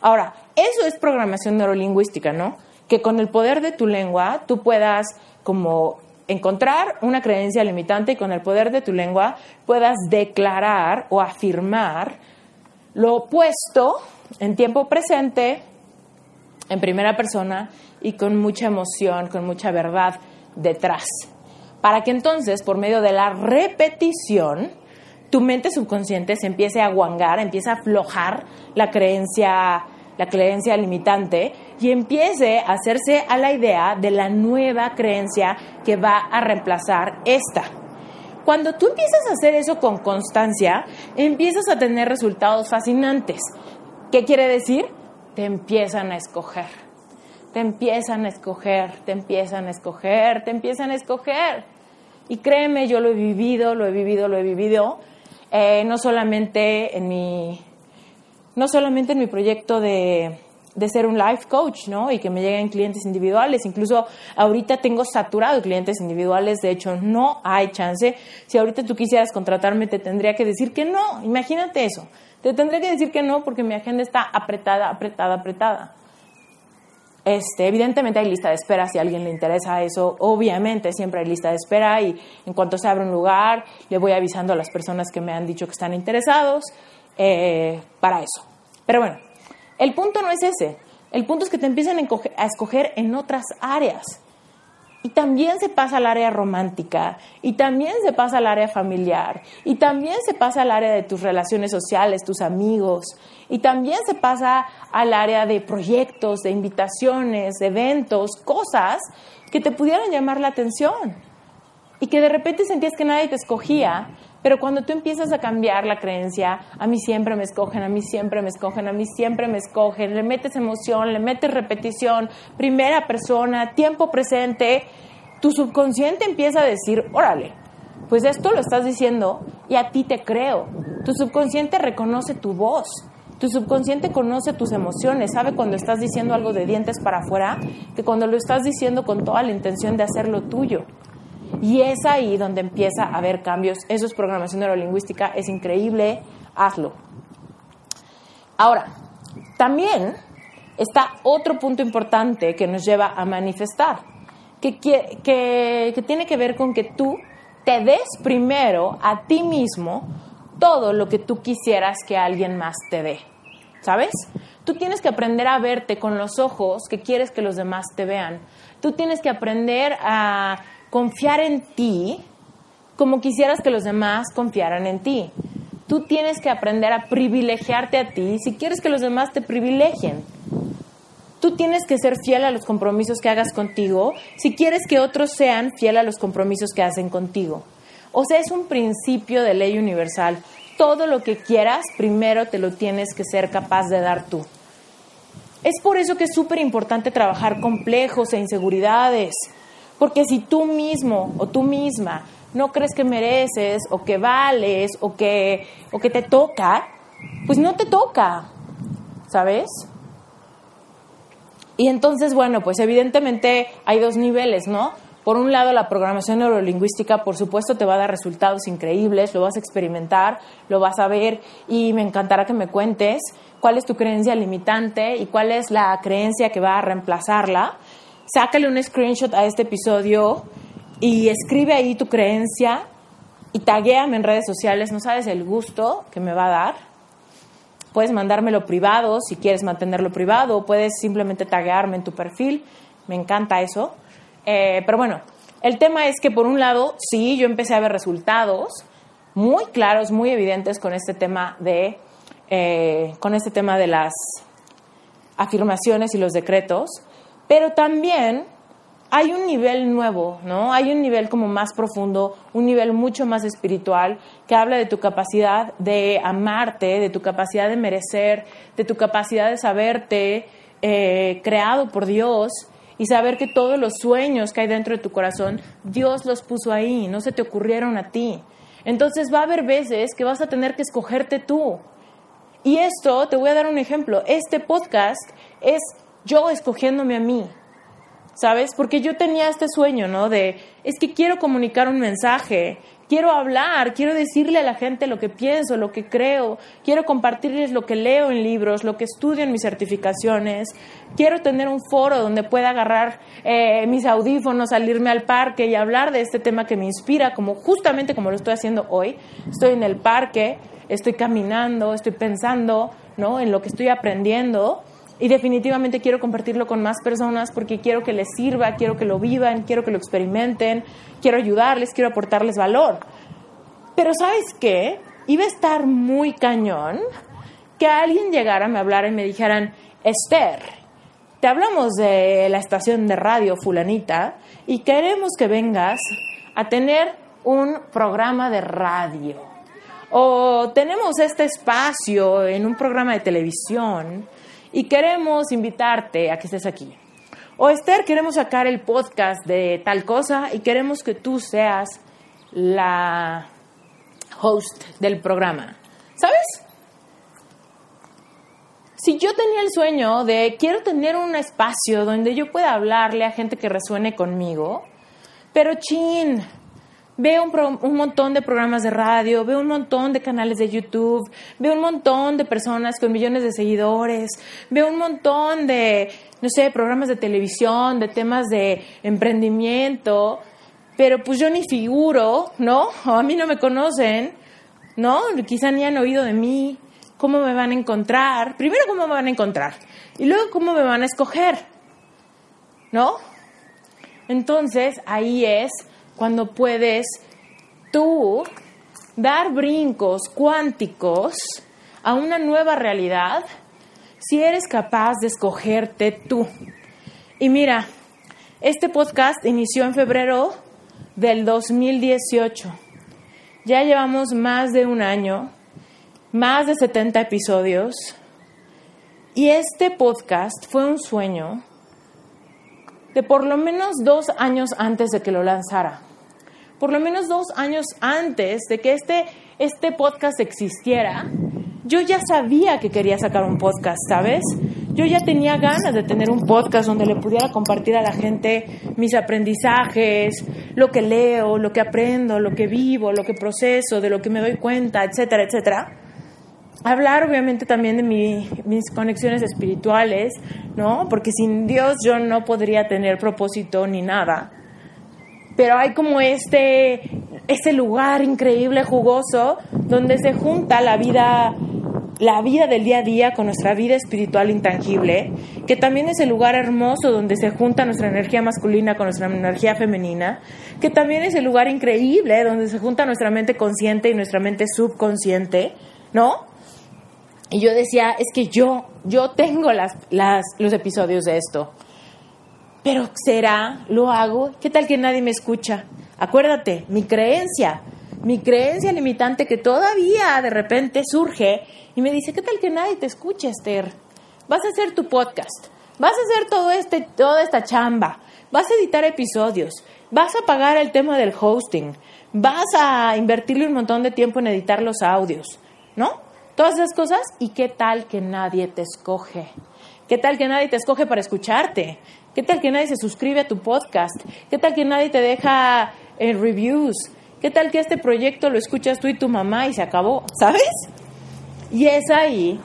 Ahora, eso es programación neurolingüística, ¿no? Que con el poder de tu lengua tú puedas como encontrar una creencia limitante y con el poder de tu lengua puedas declarar o afirmar lo opuesto en tiempo presente, en primera persona y con mucha emoción, con mucha verdad detrás. Para que entonces, por medio de la repetición, tu mente subconsciente se empiece a guangar, empiece a aflojar la creencia, la creencia limitante y empiece a hacerse a la idea de la nueva creencia que va a reemplazar esta. Cuando tú empiezas a hacer eso con constancia, empiezas a tener resultados fascinantes. ¿Qué quiere decir? te empiezan a escoger. Te empiezan a escoger, te empiezan a escoger, te empiezan a escoger. Y créeme, yo lo he vivido, lo he vivido, lo he vivido. Eh, no solamente en mi, no solamente en mi proyecto de, de ser un life coach, ¿no? Y que me lleguen clientes individuales. Incluso ahorita tengo saturado clientes individuales. De hecho, no hay chance. Si ahorita tú quisieras contratarme, te tendría que decir que no. Imagínate eso. Te tendría que decir que no porque mi agenda está apretada, apretada, apretada. Este, evidentemente hay lista de espera si a alguien le interesa eso. Obviamente siempre hay lista de espera y en cuanto se abre un lugar, le voy avisando a las personas que me han dicho que están interesados eh, para eso. Pero bueno, el punto no es ese. El punto es que te empiezan a escoger en otras áreas. Y también se pasa al área romántica, y también se pasa al área familiar, y también se pasa al área de tus relaciones sociales, tus amigos, y también se pasa al área de proyectos, de invitaciones, eventos, cosas que te pudieran llamar la atención. Y que de repente sentías que nadie te escogía, pero cuando tú empiezas a cambiar la creencia, a mí siempre me escogen, a mí siempre me escogen, a mí siempre me escogen, le metes emoción, le metes repetición, primera persona, tiempo presente, tu subconsciente empieza a decir, órale, pues esto lo estás diciendo y a ti te creo. Tu subconsciente reconoce tu voz. Tu subconsciente conoce tus emociones, sabe cuando estás diciendo algo de dientes para afuera, que cuando lo estás diciendo con toda la intención de hacerlo tuyo. Y es ahí donde empieza a haber cambios. Eso es programación neurolingüística, es increíble, hazlo. Ahora, también está otro punto importante que nos lleva a manifestar, que, que, tiene que ver con que tú te des primero a ti mismo todo lo que tú quisieras que alguien más te dé. ¿Sabes? Tú tienes que aprender a verte con los ojos que quieres que los demás te vean. Tú tienes que aprender a confiar en ti como quisieras que los demás confiaran en ti. Tú tienes que aprender a privilegiarte a ti si quieres que los demás te privilegien. Tú tienes que ser fiel a los compromisos que hagas contigo si quieres que otros sean fiel a los compromisos que hacen contigo. O sea, es un principio de ley universal. Todo lo que quieras, primero te lo tienes que ser capaz de dar tú. Es por eso que es súper importante trabajar complejos e inseguridades. Porque si tú mismo o tú misma no crees que mereces o que vales o que, o que te toca, pues no te toca, ¿sabes? Y entonces, bueno, pues evidentemente hay dos niveles, ¿no? Por un lado, la programación neurolingüística, por supuesto, te va a dar resultados increíbles, lo vas a experimentar, lo vas a ver y me encantará que me cuentes cuál es tu creencia limitante y cuál es la creencia que va a reemplazarla sácale un screenshot a este episodio y escribe ahí tu creencia y taguéame en redes sociales. No sabes el gusto que me va a dar. Puedes mandármelo privado si quieres mantenerlo privado, puedes simplemente taguearme en tu perfil. Me encanta eso. Eh, pero bueno, el tema es que por un lado, sí, yo empecé a ver resultados muy claros, muy evidentes con este tema de, eh, con este tema de las afirmaciones y los decretos. Pero también hay un nivel nuevo, ¿no? Hay un nivel como más profundo, un nivel mucho más espiritual que habla de tu capacidad de amarte, de tu capacidad de merecer, de tu capacidad de saberte eh, creado por Dios y saber que todos los sueños que hay dentro de tu corazón, Dios los puso ahí, no se te ocurrieron a ti. Entonces va a haber veces que vas a tener que escogerte tú. Y esto, te voy a dar un ejemplo, este podcast es yo escogiéndome a mí, ¿sabes? Porque yo tenía este sueño, ¿no? De, es que quiero comunicar un mensaje, quiero hablar, quiero decirle a la gente lo que pienso, lo que creo, quiero compartirles lo que leo en libros, lo que estudio en mis certificaciones, quiero tener un foro donde pueda agarrar eh, mis audífonos, salirme al parque y hablar de este tema que me inspira, como justamente como lo estoy haciendo hoy. Estoy en el parque, estoy caminando, estoy pensando, ¿no? En lo que estoy aprendiendo y definitivamente quiero compartirlo con más personas porque quiero que les sirva, quiero que lo vivan, quiero que lo experimenten, quiero ayudarles, quiero aportarles valor. Pero ¿sabes qué? Iba a estar muy cañón que alguien llegara, me hablara y me dijeran, Esther, te hablamos de la estación de radio fulanita y queremos que vengas a tener un programa de radio. O tenemos este espacio en un programa de televisión y queremos invitarte a que estés aquí. O Esther, queremos sacar el podcast de tal cosa y queremos que tú seas la host del programa. ¿Sabes? Si yo tenía el sueño de quiero tener un espacio donde yo pueda hablarle a gente que resuene conmigo, pero chin, veo un, montón de programas de radio, veo un montón de canales de YouTube, veo un montón de personas con millones de seguidores, veo un montón de, no sé, programas de televisión, de temas de emprendimiento, pero pues yo ni figuro, ¿no? O a mí no me conocen, ¿no? Quizá ni han oído de mí. ¿Cómo me van a encontrar? Primero, ¿cómo me van a encontrar? Y luego, ¿cómo me van a escoger? ¿No? Entonces, ahí es cuando puedes tú dar brincos cuánticos a una nueva realidad si eres capaz de escogerte tú. Y mira, este podcast inició en febrero del 2018. Ya llevamos más de un año, más de 70 episodios. Y este podcast fue un sueño de por lo menos dos años antes de que lo lanzara por lo menos dos años antes de que este, este podcast existiera, yo ya sabía que quería sacar un podcast, ¿sabes? Yo ya tenía ganas de tener un podcast donde le pudiera compartir a la gente mis aprendizajes, lo que leo, lo que aprendo, lo que vivo, lo que proceso, de lo que me doy cuenta, etcétera, etcétera. Hablar obviamente también de mis conexiones espirituales, ¿no? Porque sin Dios yo no podría tener propósito ni nada pero hay como este, este lugar increíble, jugoso, donde se junta la vida, la vida del día a día con nuestra vida espiritual intangible, que también es el lugar hermoso donde se junta nuestra energía masculina con nuestra energía femenina, que también es el lugar increíble donde se junta nuestra mente consciente y nuestra mente subconsciente, ¿no? Y yo decía, es que yo, yo tengo las, las, los episodios de esto pero será, lo hago, ¿qué tal que nadie me escucha? Acuérdate, mi creencia, mi creencia limitante que todavía de repente surge y me dice, ¿qué tal que nadie te escucha, Esther? Vas a hacer tu podcast, vas a hacer todo este, toda esta chamba, vas a editar episodios, vas a pagar el tema del hosting, vas a invertirle un montón de tiempo en editar los audios, ¿no? Todas esas cosas y qué tal que nadie te escoge. ¿Qué tal que nadie te escoge para escucharte? ¿Qué tal que nadie se suscribe a tu podcast? ¿Qué tal que nadie te deja eh, reviews? ¿Qué tal que este proyecto lo escuchas tú y tu mamá y se acabó? ¿Sabes? Y es ahí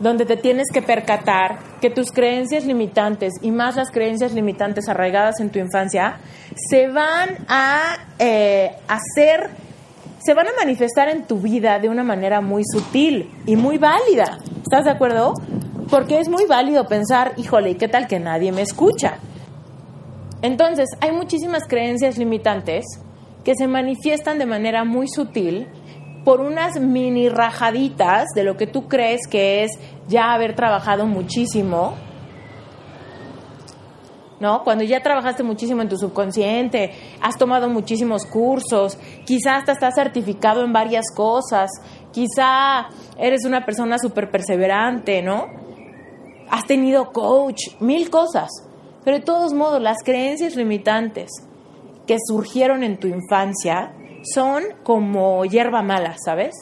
donde te tienes que percatar que tus creencias limitantes y más las creencias limitantes arraigadas en tu infancia se van a eh, hacer, se van a manifestar en tu vida de una manera muy sutil y muy válida. ¿Estás de acuerdo? Porque es muy válido pensar, híjole, ¿qué tal que nadie me escucha? Entonces, hay muchísimas creencias limitantes que se manifiestan de manera muy sutil por unas mini rajaditas de lo que tú crees que es ya haber trabajado muchísimo, ¿no? Cuando ya trabajaste muchísimo en tu subconsciente, has tomado muchísimos cursos, quizás hasta estás certificado en varias cosas, quizá eres una persona súper perseverante, ¿no? Has tenido coach, mil cosas. Pero de todos modos, las creencias limitantes que surgieron en tu infancia son como hierba mala, ¿sabes?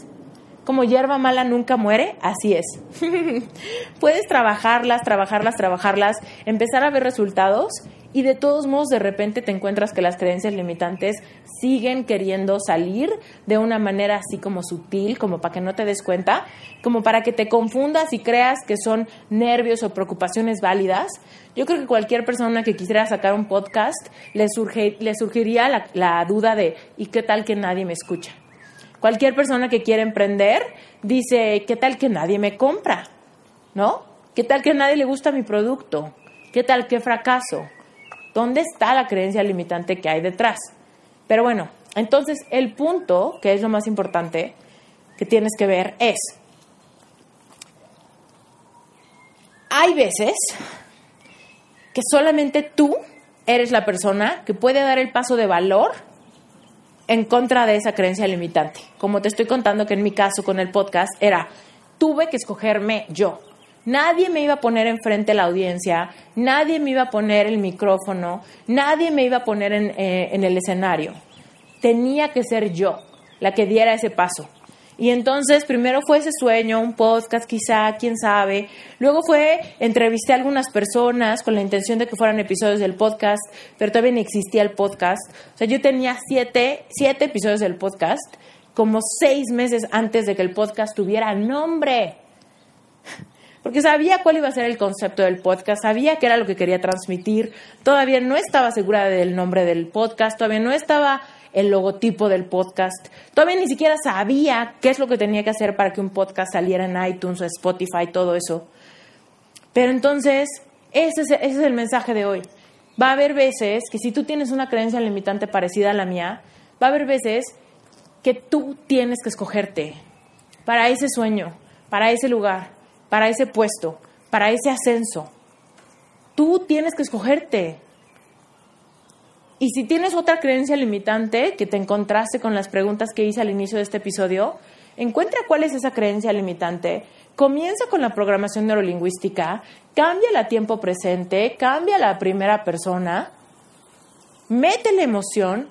Como hierba mala nunca muere, así es. Puedes trabajarlas, trabajarlas, trabajarlas, empezar a ver resultados y de todos modos de repente te encuentras que las creencias limitantes siguen queriendo salir de una manera así como sutil, como para que no te des cuenta, como para que te confundas y creas que son nervios o preocupaciones válidas. Yo creo que cualquier persona que quisiera sacar un podcast le, surge, le surgiría la, duda de ¿y qué tal que nadie me escucha? Cualquier persona que quiera emprender dice ¿qué tal que nadie me compra? ¿No? ¿Qué tal que a nadie le gusta mi producto? ¿Qué tal que fracaso? ¿Dónde está la creencia limitante que hay detrás? Pero bueno, entonces el punto, que es lo más importante que tienes que ver, es, hay veces que solamente tú eres la persona que puede dar el paso de valor en contra de esa creencia limitante. Como te estoy contando que en mi caso con el podcast era, tuve que escogerme yo. Nadie me iba a poner enfrente a la audiencia, nadie me iba a poner el micrófono, nadie me iba a poner en, eh, en el escenario. Tenía que ser yo la que diera ese paso. Y entonces primero fue ese sueño, un podcast quizá, quién sabe. Luego fue, entrevisté a algunas personas con la intención de que fueran episodios del podcast, pero todavía no existía el podcast. O sea, yo tenía siete, siete episodios del podcast, como seis meses antes de que el podcast tuviera nombre. Porque sabía cuál iba a ser el concepto del podcast, sabía qué era lo que quería transmitir. Todavía no estaba segura del nombre del podcast, todavía no estaba el logotipo del podcast. Todavía ni siquiera sabía qué es lo que tenía que hacer para que un podcast saliera en iTunes o Spotify, todo eso. Pero entonces, ese es, ese es el mensaje de hoy. Va a haber veces que si tú tienes una creencia limitante parecida a la mía, va a haber veces que tú tienes que escogerte para ese sueño, para ese lugar, para ese puesto, para ese ascenso. Tú tienes que escogerte. Y si tienes otra creencia limitante que te encontraste con las preguntas que hice al inicio de este episodio, encuentra cuál es esa creencia limitante, comienza con la programación neurolingüística, cambia a tiempo presente, cambia la primera persona, mete la emoción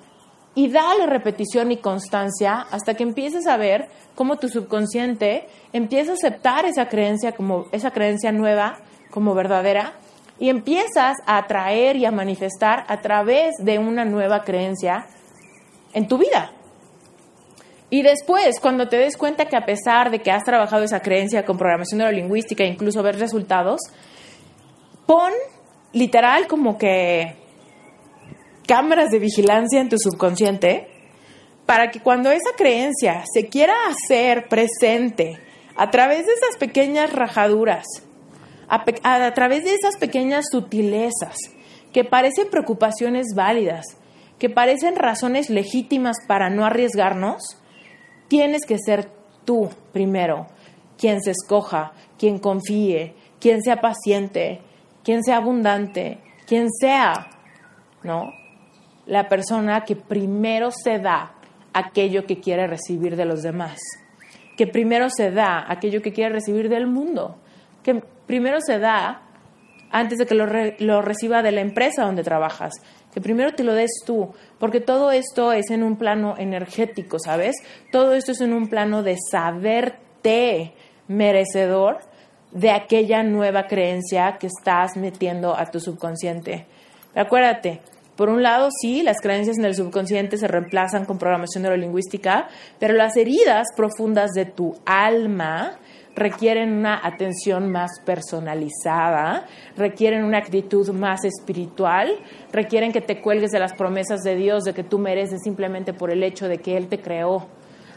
y dale repetición y constancia hasta que empieces a ver cómo tu subconsciente empieza a aceptar esa creencia como esa creencia nueva como verdadera y empiezas a atraer y a manifestar a través de una nueva creencia en tu vida. Y después, cuando te des cuenta que a pesar de que has trabajado esa creencia con programación neurolingüística, incluso ver resultados, pon literal como que cámaras de vigilancia en tu subconsciente para que cuando esa creencia se quiera hacer presente a través de esas pequeñas rajaduras, a, través de esas pequeñas sutilezas que parecen preocupaciones válidas, que parecen razones legítimas para no arriesgarnos, tienes que ser tú primero quien se escoja, quien confíe, quien sea paciente, quien sea abundante, quien sea, ¿no? La persona que primero se da aquello que quiere recibir de los demás, que primero se da aquello que quiere recibir del mundo, que primero se da antes de que lo, lo, reciba de la empresa donde trabajas, que primero te lo des tú, porque todo esto es en un plano energético, ¿sabes? Todo esto es en un plano de saberte merecedor de aquella nueva creencia que estás metiendo a tu subconsciente. acuérdate, por un lado, sí, las creencias en el subconsciente se reemplazan con programación neurolingüística, pero las heridas profundas de tu alma requieren una atención más personalizada, requieren una actitud más espiritual, requieren que te cuelgues de las promesas de Dios de que tú mereces simplemente por el hecho de que Él te creó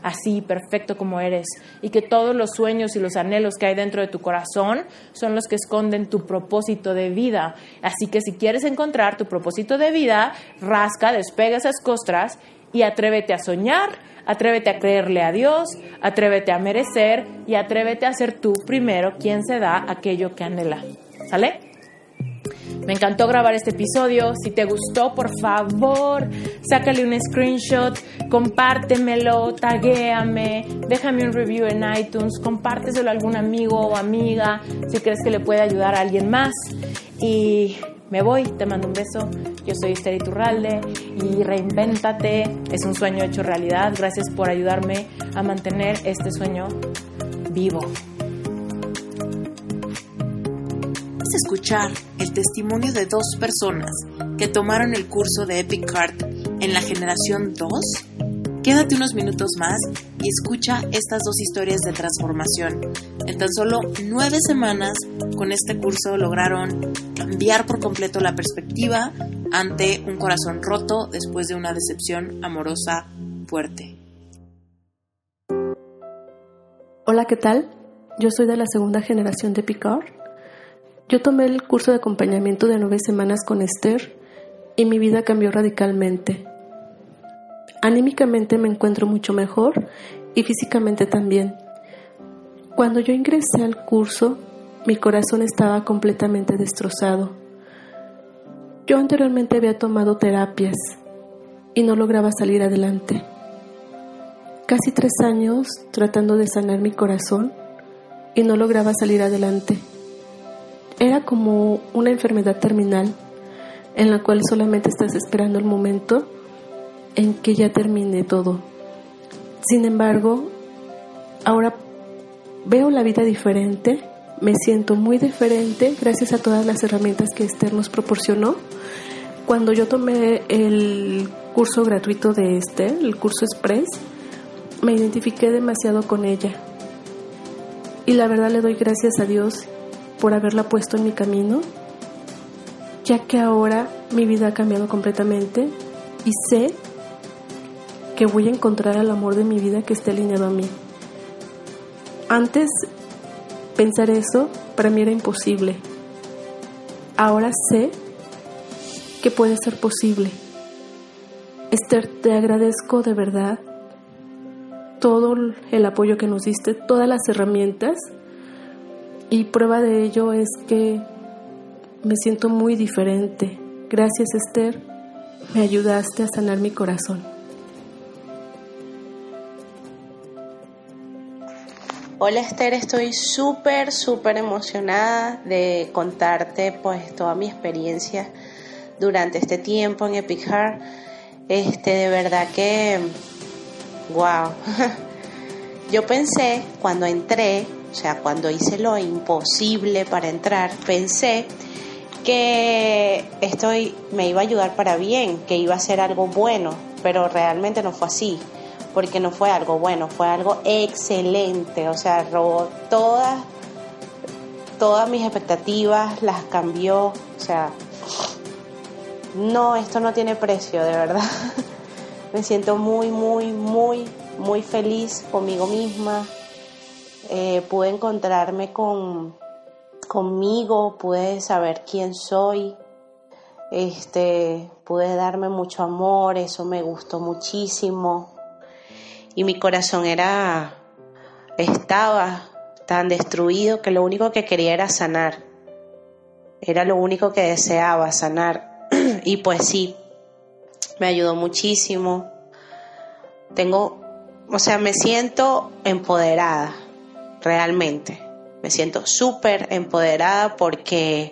así, perfecto como eres, y que todos los sueños y los anhelos que hay dentro de tu corazón son los que esconden tu propósito de vida. Así que si quieres encontrar tu propósito de vida, rasca, despega esas costras y atrévete a soñar, atrévete a creerle a Dios, atrévete a merecer y atrévete a ser tú primero quien se da aquello que anhela. ¿Sale? Me encantó grabar este episodio. Si te gustó, por favor, sácale un screenshot, compártemelo, taguéame, déjame un review en iTunes, compárteselo a algún amigo o amiga si crees que le puede ayudar a alguien más. Y me voy, te mando un beso. Yo soy Esther Iturralde y reinvéntate. Es un sueño hecho realidad. Gracias por ayudarme a mantener este sueño vivo. A escuchar el testimonio de dos personas que tomaron el curso de Epic Heart en la generación 2 Quédate unos minutos más y escucha estas dos historias de transformación. En tan solo nueve semanas, con este curso lograron cambiar por completo la perspectiva ante un corazón roto después de una decepción amorosa fuerte. Hola, ¿qué tal? Yo soy de la segunda generación de Picard. Yo tomé el curso de acompañamiento de nueve semanas con Esther y mi vida cambió radicalmente. Anímicamente me encuentro mucho mejor y físicamente también. Cuando yo ingresé al curso, mi corazón estaba completamente destrozado. Yo anteriormente había tomado terapias y no lograba salir adelante. Casi tres años tratando de sanar mi corazón y no lograba salir adelante. Era como una enfermedad terminal en la cual solamente estás esperando el momento en que ya termine todo. Sin embargo, ahora veo la vida diferente, me siento muy diferente gracias a todas las herramientas que Esther nos proporcionó. Cuando yo tomé el curso gratuito de Esther, el curso Express, me identifiqué demasiado con ella. Y la verdad le doy gracias a Dios por haberla puesto en mi camino, ya que ahora mi vida ha cambiado completamente y sé que voy a encontrar al amor de mi vida que esté alineado a mí. Antes pensar eso para mí era imposible. Ahora sé que puede ser posible. Esther, te agradezco de verdad todo el apoyo que nos diste, todas las herramientas y prueba de ello es que me siento muy diferente. Gracias Esther, me ayudaste a sanar mi corazón. Hola Esther, estoy súper, súper emocionada de contarte pues toda mi experiencia durante este tiempo en Epic Heart. Este, de verdad que, wow. Yo pensé cuando entré, o sea, cuando hice lo imposible para entrar, pensé que esto me iba a ayudar para bien, que iba a ser algo bueno, pero realmente no fue así porque no fue algo bueno, fue algo excelente, o sea, robó todas, todas mis expectativas, las cambió, o sea, no, esto no tiene precio, de verdad. Me siento muy, muy, muy, muy feliz conmigo misma. Eh, pude encontrarme con, conmigo, pude saber quién soy, este, pude darme mucho amor, eso me gustó muchísimo y mi corazón era, estaba tan destruido que lo único que quería era sanar. Era lo único que deseaba, sanar. y pues sí, me ayudó muchísimo. Tengo, o sea, me siento empoderada, realmente. Me siento súper empoderada porque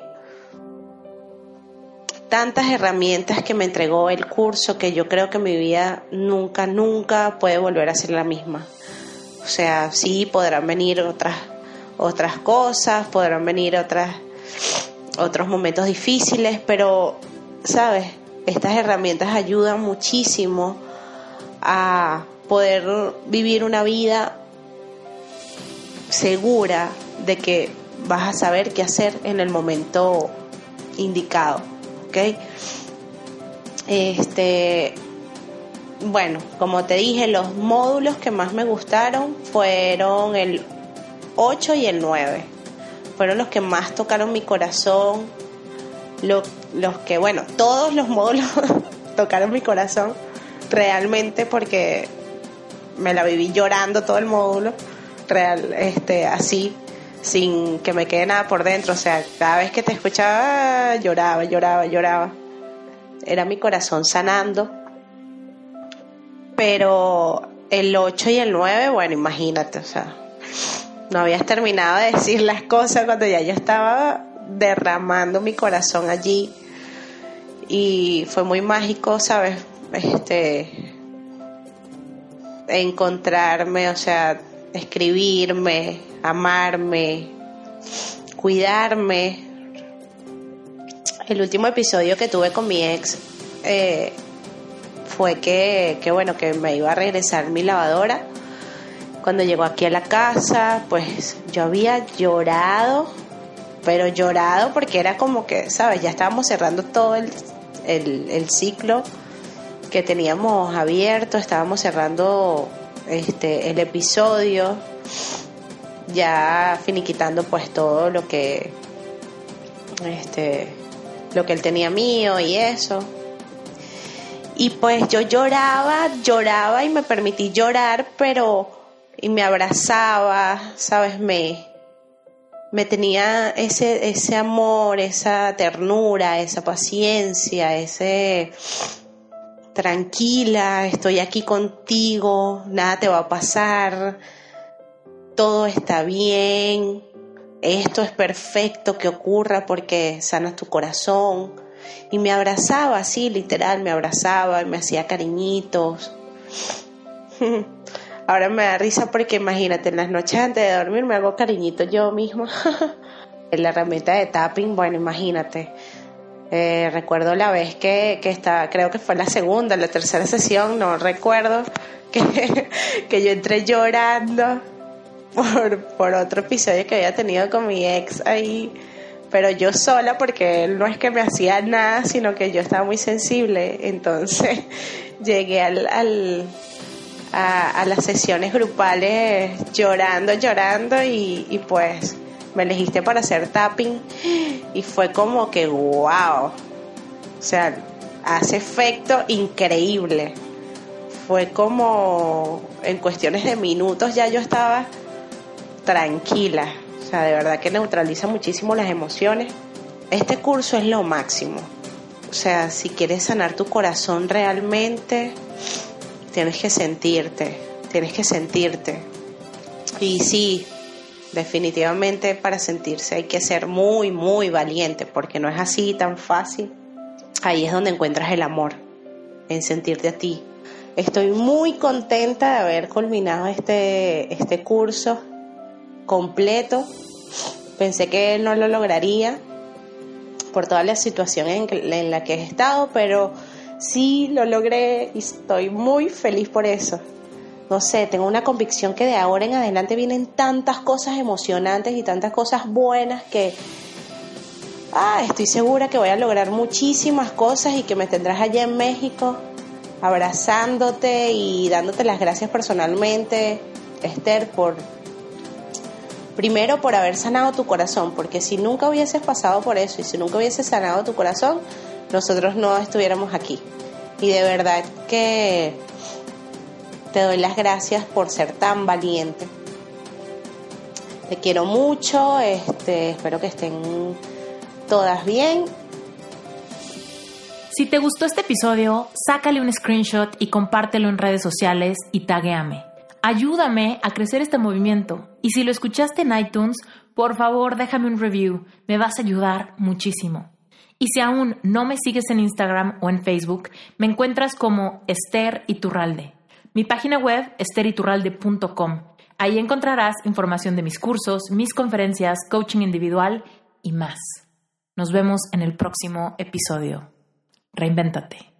tantas herramientas que me entregó el curso que yo creo que mi vida nunca, nunca puede volver a ser la misma. O sea, sí podrán venir otras, otras cosas, podrán venir otras, otros momentos difíciles, pero, ¿sabes? Estas herramientas ayudan muchísimo a poder vivir una vida segura de que vas a saber qué hacer en el momento indicado. Este, bueno, como te dije, los módulos que más me gustaron fueron el 8 y el 9. Fueron los que más tocaron mi corazón. los que, bueno, todos los módulos tocaron mi corazón realmente porque me la viví llorando todo el módulo. Real, este, así sin que me quede nada por dentro. O sea, cada vez que te escuchaba, lloraba, lloraba, lloraba. Era mi corazón sanando. Pero el 8 y el 9, bueno, imagínate, o sea, no habías terminado de decir las cosas cuando ya yo estaba derramando mi corazón allí. Y fue muy mágico, ¿sabes? Este encontrarme, o sea, escribirme, amarme, cuidarme. El último episodio que tuve con mi ex eh, fue que, que, bueno, que me iba a regresar mi lavadora. Cuando llegó aquí a la casa, pues yo había llorado, pero llorado porque era como que, ¿sabes? Ya estábamos cerrando todo el, el, el ciclo que teníamos abierto, estábamos cerrando este, el episodio, ya finiquitando pues todo lo que, este, lo que él tenía mío y eso. Y pues yo lloraba, lloraba y me permití llorar, pero y me abrazaba, sabes, me, me tenía ese, ese amor, esa ternura, esa paciencia, ese tranquila, estoy aquí contigo, nada te va a pasar, todo está bien, esto es perfecto que ocurra porque sana tu corazón. Y me abrazaba así, literal, me abrazaba y me hacía cariñitos. Ahora me da risa porque imagínate, en las noches antes de dormir me hago cariñitos yo mismo. en la herramienta de tapping, bueno, imagínate. Eh, recuerdo la vez que, que estaba, creo que fue la segunda, la tercera sesión, no recuerdo, que, que yo entré llorando por, por otro episodio que había tenido con mi ex ahí, pero yo sola porque él no es que me hacía nada, sino que yo estaba muy sensible, entonces llegué al, a, las sesiones grupales llorando, llorando y pues me elegiste para hacer tapping y fue como que wow, o sea, hace efecto increíble. Fue como en cuestiones de minutos ya yo estaba tranquila. O sea, de verdad que neutraliza muchísimo las emociones. Este curso es lo máximo. O sea, si quieres sanar tu corazón realmente, tienes que sentirte, tienes que sentirte. Y sí, definitivamente para sentirse hay que ser muy, muy valiente, porque no es así tan fácil. Ahí es donde encuentras el amor, en sentirte a ti. Estoy muy contenta de haber culminado este, este curso completo. Pensé que no lo lograría por toda la situación en, la que he estado, pero sí lo logré y estoy muy feliz por eso. No sé, tengo una convicción que de ahora en adelante vienen tantas cosas emocionantes y tantas cosas buenas que ah, estoy segura que voy a lograr muchísimas cosas y que me tendrás allá en México abrazándote y dándote las gracias personalmente, Esther, por Primero por haber sanado tu corazón, porque si nunca hubieses pasado por eso y si nunca hubieses sanado tu corazón, nosotros no estuviéramos aquí. Y de verdad que te doy las gracias por ser tan valiente. Te quiero mucho, este, espero que estén todas bien. Si te gustó este episodio, sácale un screenshot y compártelo en redes sociales y taguéame. Ayúdame a crecer este movimiento. Y si lo escuchaste en iTunes, por favor déjame un review. Me vas a ayudar muchísimo. Y si aún no me sigues en Instagram o en Facebook, me encuentras como Esther Iturralde. Mi página web, esteriturralde.com. Ahí encontrarás información de mis cursos, mis conferencias, coaching individual y más. Nos vemos en el próximo episodio. Reinvéntate.